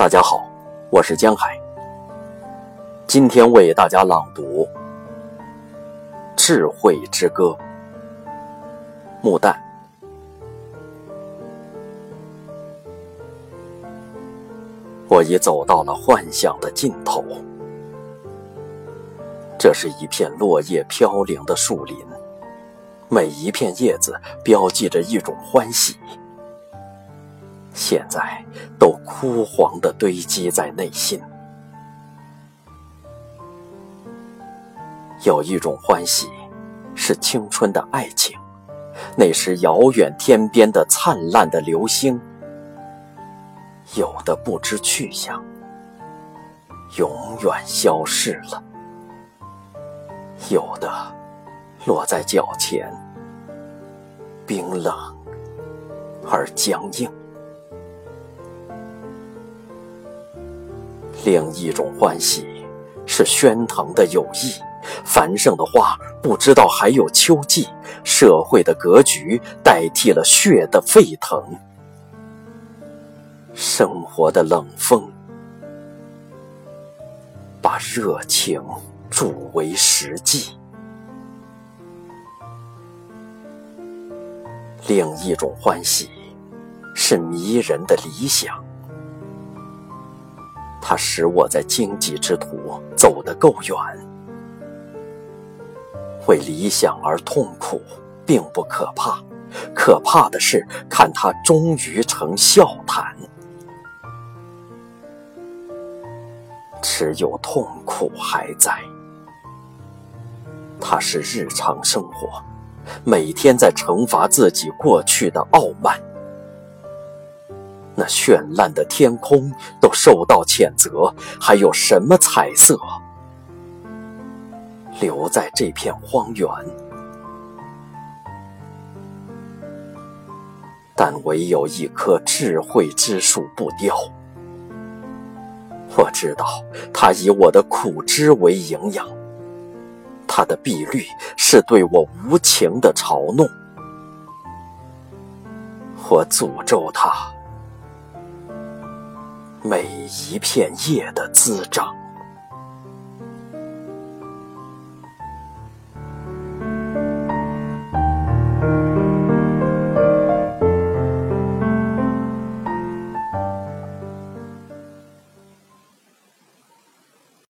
大家好，我是江海。今天为大家朗读《智慧之歌》。木旦，我已走到了幻想的尽头。这是一片落叶飘零的树林，每一片叶子标记着一种欢喜。现在都枯黄的堆积在内心。有一种欢喜，是青春的爱情，那时遥远天边的灿烂的流星，有的不知去向，永远消逝了；有的落在脚前，冰冷而僵硬。另一种欢喜，是喧腾的友谊，繁盛的花不知道还有秋季。社会的格局代替了血的沸腾，生活的冷风把热情铸为实际。另一种欢喜，是迷人的理想。它使我在荆棘之途走得够远。为理想而痛苦，并不可怕，可怕的是看它终于成笑谈。只有痛苦还在，它是日常生活，每天在惩罚自己过去的傲慢。那绚烂的天空都受到谴责，还有什么彩色留在这片荒原？但唯有一棵智慧之树不凋。我知道，它以我的苦汁为营养，它的碧绿是对我无情的嘲弄。我诅咒它。每一片叶的滋长。